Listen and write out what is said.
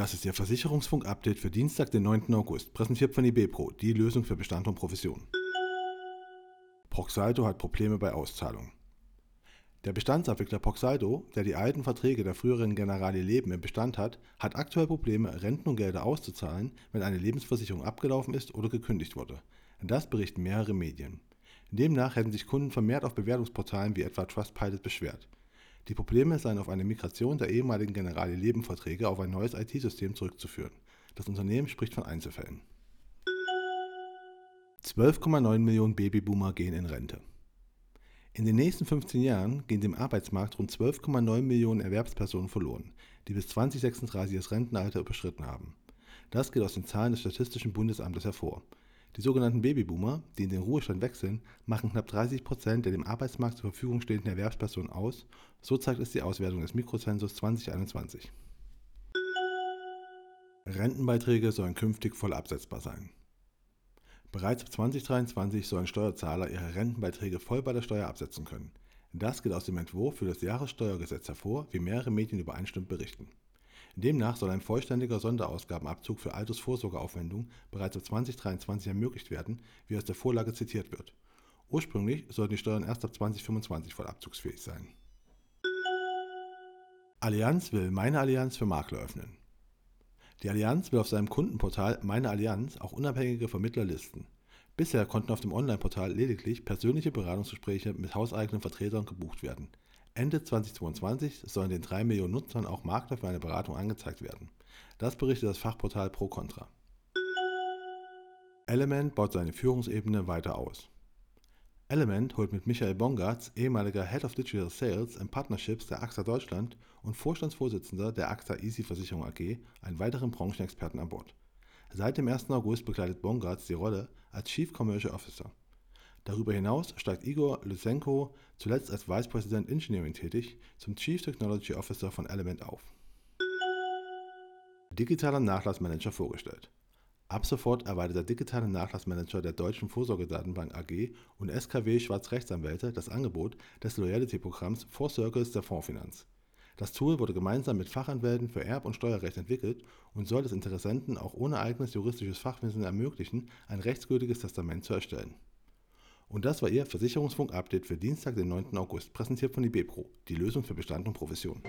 Das ist Ihr Versicherungsfunk-Update für Dienstag, den 9. August, präsentiert von IBPRO, die Lösung für Bestand und Provision. Proxalto hat Probleme bei Auszahlungen. Der Bestandsabwickler Proxaldo, der die alten Verträge der früheren Generali Leben im Bestand hat, hat aktuell Probleme, Renten und Gelder auszuzahlen, wenn eine Lebensversicherung abgelaufen ist oder gekündigt wurde. Das berichten mehrere Medien. Demnach hätten sich Kunden vermehrt auf Bewertungsportalen wie etwa Trustpilot beschwert. Die Probleme seien auf eine Migration der ehemaligen Generali Leben Verträge auf ein neues IT-System zurückzuführen. Das Unternehmen spricht von Einzelfällen. 12,9 Millionen Babyboomer gehen in Rente. In den nächsten 15 Jahren gehen dem Arbeitsmarkt rund 12,9 Millionen Erwerbspersonen verloren, die bis 2036 das Rentenalter überschritten haben. Das geht aus den Zahlen des Statistischen Bundesamtes hervor. Die sogenannten Babyboomer, die in den Ruhestand wechseln, machen knapp 30 Prozent der dem Arbeitsmarkt zur Verfügung stehenden Erwerbspersonen aus, so zeigt es die Auswertung des Mikrozensus 2021. Rentenbeiträge sollen künftig voll absetzbar sein. Bereits ab 2023 sollen Steuerzahler ihre Rentenbeiträge voll bei der Steuer absetzen können. Das geht aus dem Entwurf für das Jahressteuergesetz hervor, wie mehrere Medien übereinstimmend berichten. Demnach soll ein vollständiger Sonderausgabenabzug für Altersvorsorgeaufwendungen bereits ab 2023 ermöglicht werden, wie aus der Vorlage zitiert wird. Ursprünglich sollten die Steuern erst ab 2025 voll abzugsfähig sein. Allianz will Meine Allianz für Makler öffnen. Die Allianz will auf seinem Kundenportal Meine Allianz auch unabhängige Vermittler listen. Bisher konnten auf dem Online-Portal lediglich persönliche Beratungsgespräche mit hauseigenen Vertretern gebucht werden. Ende 2022 sollen den 3 Millionen Nutzern auch Makler für eine Beratung angezeigt werden. Das berichtet das Fachportal ProContra. Element baut seine Führungsebene weiter aus. Element holt mit Michael Bongartz, ehemaliger Head of Digital Sales and Partnerships der AXA Deutschland und Vorstandsvorsitzender der AXA Easy Versicherung AG, einen weiteren Branchenexperten an Bord. Seit dem 1. August begleitet Bongartz die Rolle als Chief Commercial Officer. Darüber hinaus steigt Igor Lysenko, zuletzt als Vice President Engineering tätig, zum Chief Technology Officer von Element auf. Digitaler Nachlassmanager vorgestellt. Ab sofort erweitert der digitale Nachlassmanager der Deutschen Vorsorgedatenbank AG und SKW Schwarzrechtsanwälte das Angebot des Loyalty-Programms Four Circles der Fondsfinanz. Das Tool wurde gemeinsam mit Fachanwälten für Erb- und Steuerrecht entwickelt und soll es Interessenten auch ohne eigenes juristisches Fachwissen ermöglichen, ein rechtsgültiges Testament zu erstellen. Und das war Ihr Versicherungsfunk-Update für Dienstag, den 9. August, präsentiert von IBPRO, die Lösung für Bestand und Profession.